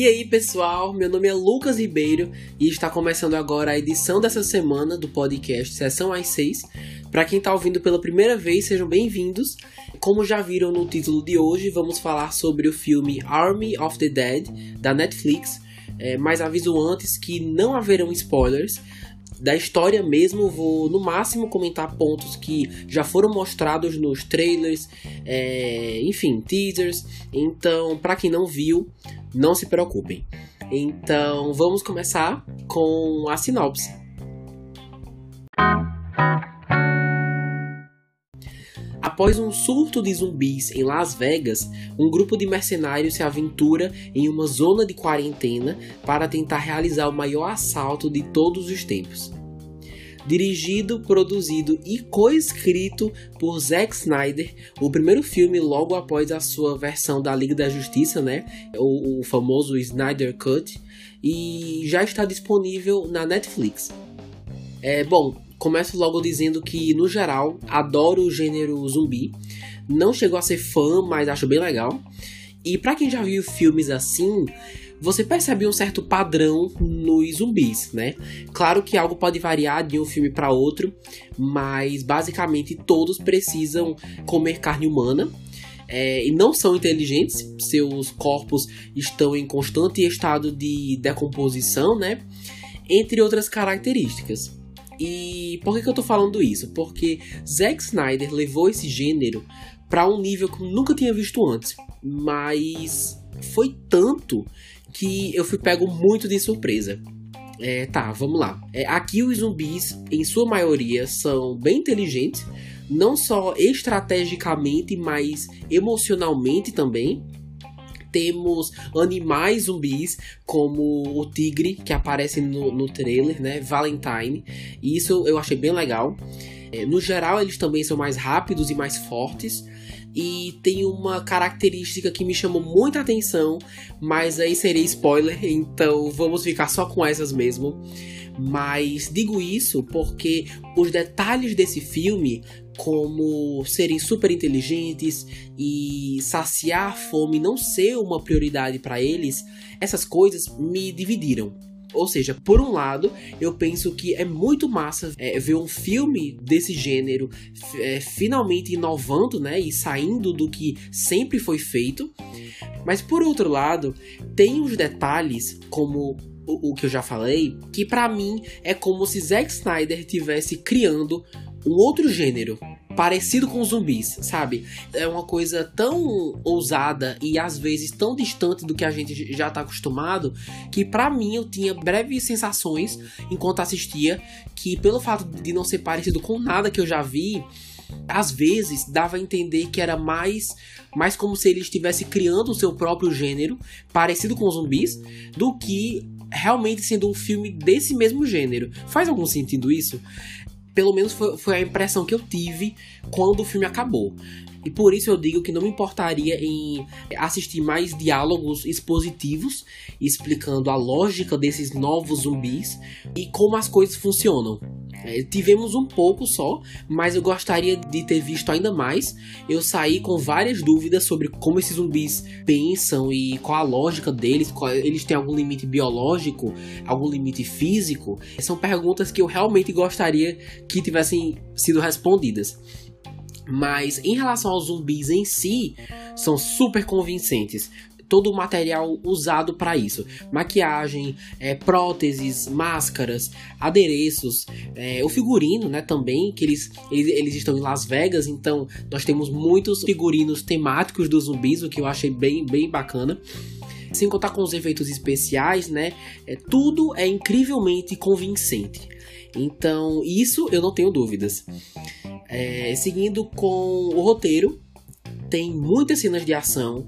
E aí, pessoal, meu nome é Lucas Ribeiro e está começando agora a edição dessa semana do podcast Sessão às 6. Para quem está ouvindo pela primeira vez, sejam bem-vindos. Como já viram no título de hoje, vamos falar sobre o filme Army of the Dead da Netflix. É, mas aviso antes que não haverão spoilers, da história mesmo, vou no máximo comentar pontos que já foram mostrados nos trailers, é, enfim, teasers. Então, para quem não viu, não se preocupem. Então, vamos começar com a sinopse. Após um surto de zumbis em Las Vegas, um grupo de mercenários se aventura em uma zona de quarentena para tentar realizar o maior assalto de todos os tempos dirigido, produzido e coescrito por Zack Snyder, o primeiro filme logo após a sua versão da Liga da Justiça, né? O, o famoso Snyder Cut, e já está disponível na Netflix. É bom, começo logo dizendo que no geral adoro o gênero zumbi. Não chegou a ser fã, mas acho bem legal. E para quem já viu filmes assim, você percebe um certo padrão nos zumbis, né? Claro que algo pode variar de um filme para outro, mas basicamente todos precisam comer carne humana. É, e não são inteligentes, seus corpos estão em constante estado de decomposição, né? Entre outras características. E por que, que eu tô falando isso? Porque Zack Snyder levou esse gênero para um nível que eu nunca tinha visto antes. Mas foi tanto que eu fui pego muito de surpresa. É, tá, vamos lá. É, aqui os zumbis, em sua maioria, são bem inteligentes, não só estrategicamente, mas emocionalmente também. Temos animais zumbis, como o tigre, que aparece no, no trailer, né? Valentine. E isso eu achei bem legal. É, no geral, eles também são mais rápidos e mais fortes e tem uma característica que me chamou muita atenção, mas aí seria spoiler, então vamos ficar só com essas mesmo. Mas digo isso porque os detalhes desse filme, como serem super inteligentes e saciar a fome não ser uma prioridade para eles, essas coisas me dividiram. Ou seja, por um lado, eu penso que é muito massa é, ver um filme desse gênero é, finalmente inovando, né, e saindo do que sempre foi feito. Mas por outro lado, tem os detalhes como o, o que eu já falei, que para mim é como se Zack Snyder tivesse criando um outro gênero parecido com zumbis, sabe? É uma coisa tão ousada e às vezes tão distante do que a gente já tá acostumado que para mim eu tinha breves sensações enquanto assistia que pelo fato de não ser parecido com nada que eu já vi, às vezes dava a entender que era mais mais como se ele estivesse criando o seu próprio gênero, parecido com zumbis, do que realmente sendo um filme desse mesmo gênero. Faz algum sentido isso? Pelo menos foi, foi a impressão que eu tive quando o filme acabou. E por isso eu digo que não me importaria em assistir mais diálogos expositivos explicando a lógica desses novos zumbis e como as coisas funcionam. É, tivemos um pouco só, mas eu gostaria de ter visto ainda mais. Eu saí com várias dúvidas sobre como esses zumbis pensam e qual a lógica deles, qual, eles têm algum limite biológico, algum limite físico. São perguntas que eu realmente gostaria que tivessem sido respondidas. Mas em relação aos zumbis em si, são super convincentes. Todo o material usado para isso: maquiagem, é, próteses, máscaras, adereços, é, o figurino, né? Também, que eles, eles, eles estão em Las Vegas, então nós temos muitos figurinos temáticos dos zumbis, o que eu achei bem, bem bacana sem contar com os efeitos especiais, né? É, tudo é incrivelmente convincente. Então, isso eu não tenho dúvidas. É, seguindo com o roteiro, tem muitas cenas de ação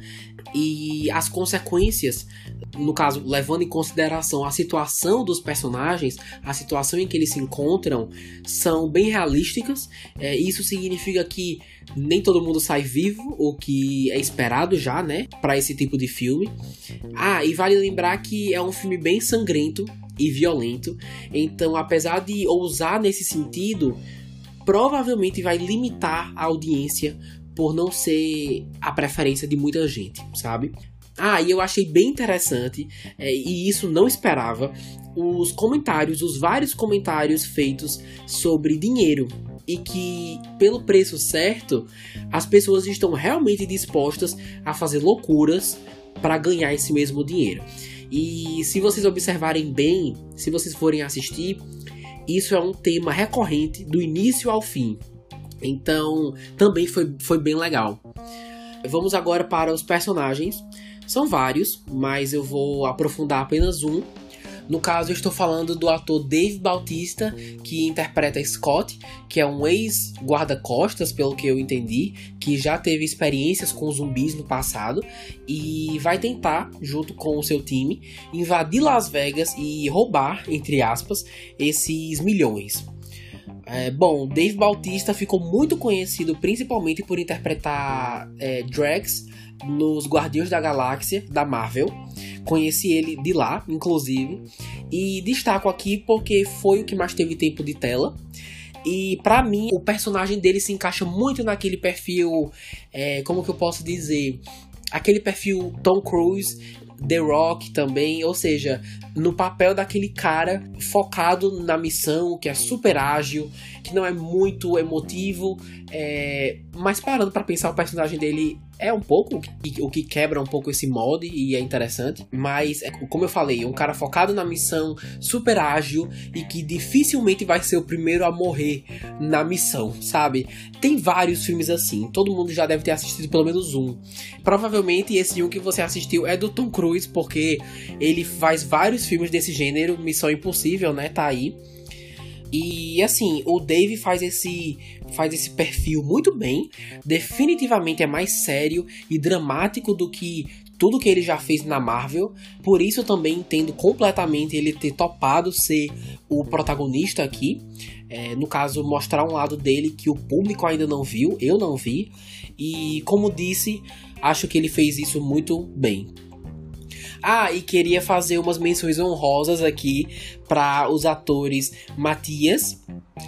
e as consequências, no caso, levando em consideração a situação dos personagens, a situação em que eles se encontram, são bem realísticas. É, isso significa que nem todo mundo sai vivo, o que é esperado já, né, para esse tipo de filme. Ah, e vale lembrar que é um filme bem sangrento e violento, então, apesar de ousar nesse sentido provavelmente vai limitar a audiência por não ser a preferência de muita gente, sabe? Ah, e eu achei bem interessante, é, e isso não esperava, os comentários, os vários comentários feitos sobre dinheiro. E que, pelo preço certo, as pessoas estão realmente dispostas a fazer loucuras para ganhar esse mesmo dinheiro. E se vocês observarem bem, se vocês forem assistir, isso é um tema recorrente do início ao fim. Então, também foi, foi bem legal. Vamos agora para os personagens. São vários, mas eu vou aprofundar apenas um. No caso, eu estou falando do ator Dave Bautista, que interpreta Scott, que é um ex-guarda-costas, pelo que eu entendi, que já teve experiências com zumbis no passado e vai tentar, junto com o seu time, invadir Las Vegas e roubar, entre aspas, esses milhões. É, bom, Dave Bautista ficou muito conhecido principalmente por interpretar é, Drax nos Guardiões da Galáxia da Marvel. Conheci ele de lá, inclusive, e destaco aqui porque foi o que mais teve tempo de tela. E para mim, o personagem dele se encaixa muito naquele perfil, é, como que eu posso dizer, aquele perfil Tom Cruise, The Rock também, ou seja, no papel daquele cara focado na missão, que é super ágil, que não é muito emotivo, é... mas parando para pensar, o personagem dele é um pouco o que quebra um pouco esse mod e é interessante, mas é, como eu falei, um cara focado na missão, super ágil e que dificilmente vai ser o primeiro a morrer na missão, sabe? Tem vários filmes assim, todo mundo já deve ter assistido pelo menos um. Provavelmente esse um que você assistiu é do Tom Cruise, porque ele faz vários filmes desse gênero, Missão Impossível, né? Tá aí. E assim, o Dave faz esse faz esse perfil muito bem. Definitivamente é mais sério e dramático do que tudo que ele já fez na Marvel. Por isso eu também entendo completamente ele ter topado ser o protagonista aqui. É, no caso, mostrar um lado dele que o público ainda não viu, eu não vi. E como disse, acho que ele fez isso muito bem. Ah, e queria fazer umas menções honrosas aqui para os atores Matias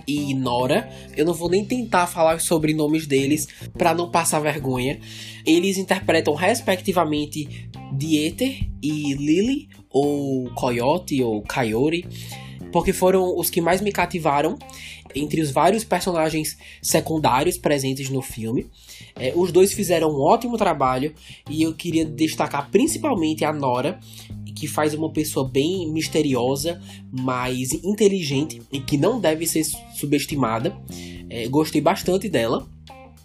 e Nora. Eu não vou nem tentar falar os sobrenomes deles para não passar vergonha. Eles interpretam respectivamente Dieter e Lily, ou Coyote ou Coyote, porque foram os que mais me cativaram entre os vários personagens secundários presentes no filme. É, os dois fizeram um ótimo trabalho e eu queria destacar principalmente a Nora, que faz uma pessoa bem misteriosa, mas inteligente e que não deve ser subestimada. É, gostei bastante dela.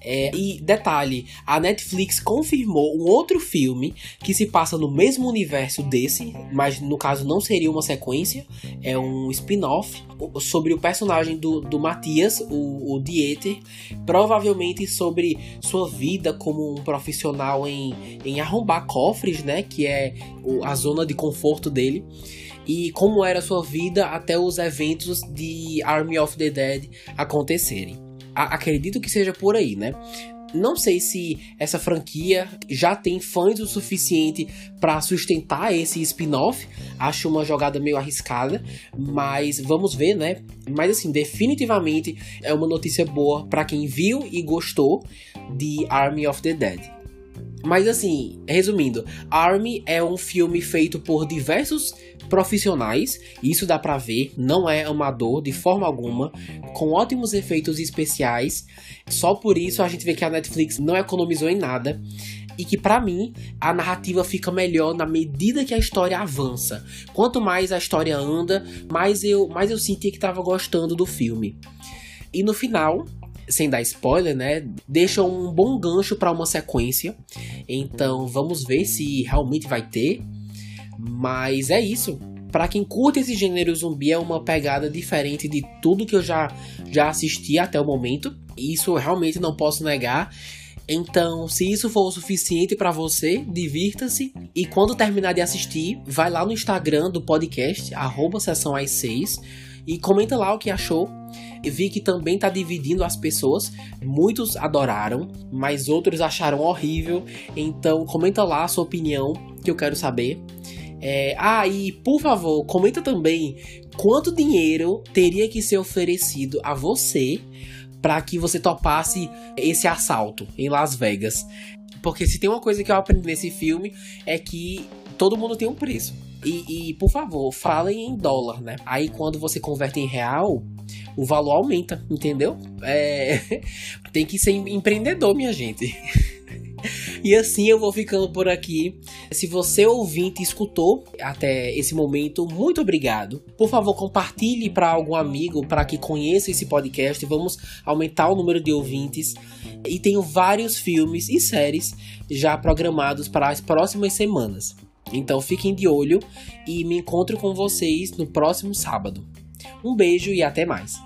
É, e detalhe, a Netflix confirmou um outro filme que se passa no mesmo universo desse, mas no caso não seria uma sequência, é um spin-off sobre o personagem do, do Matias, o, o Dieter, provavelmente sobre sua vida como um profissional em, em arrombar cofres, né? Que é a zona de conforto dele e como era sua vida até os eventos de Army of the Dead acontecerem acredito que seja por aí, né? Não sei se essa franquia já tem fãs o suficiente para sustentar esse spin-off. Acho uma jogada meio arriscada, mas vamos ver, né? Mas assim, definitivamente é uma notícia boa para quem viu e gostou de Army of the Dead. Mas assim, resumindo, Army é um filme feito por diversos profissionais, isso dá para ver, não é amador de forma alguma, com ótimos efeitos especiais. Só por isso a gente vê que a Netflix não economizou em nada e que para mim a narrativa fica melhor na medida que a história avança. Quanto mais a história anda, mais eu, mais eu senti que tava gostando do filme. E no final, sem dar spoiler, né, deixa um bom gancho para uma sequência. Então, vamos ver se realmente vai ter. Mas é isso. Para quem curte esse gênero zumbi, é uma pegada diferente de tudo que eu já, já assisti até o momento. Isso eu realmente não posso negar. Então, se isso for o suficiente para você, divirta-se. E quando terminar de assistir, vai lá no Instagram do podcast, arroba sessão às 6, e comenta lá o que achou. Vi que também tá dividindo as pessoas. Muitos adoraram, mas outros acharam horrível. Então, comenta lá a sua opinião, que eu quero saber. É, ah, e por favor, comenta também quanto dinheiro teria que ser oferecido a você para que você topasse esse assalto em Las Vegas. Porque se tem uma coisa que eu aprendi nesse filme é que todo mundo tem um preço. E, e, por favor, falem em dólar, né? Aí quando você converte em real, o valor aumenta, entendeu? É... tem que ser empreendedor, minha gente. E assim eu vou ficando por aqui. Se você ouvinte escutou até esse momento, muito obrigado. Por favor, compartilhe para algum amigo para que conheça esse podcast. Vamos aumentar o número de ouvintes. E tenho vários filmes e séries já programados para as próximas semanas. Então fiquem de olho e me encontro com vocês no próximo sábado. Um beijo e até mais.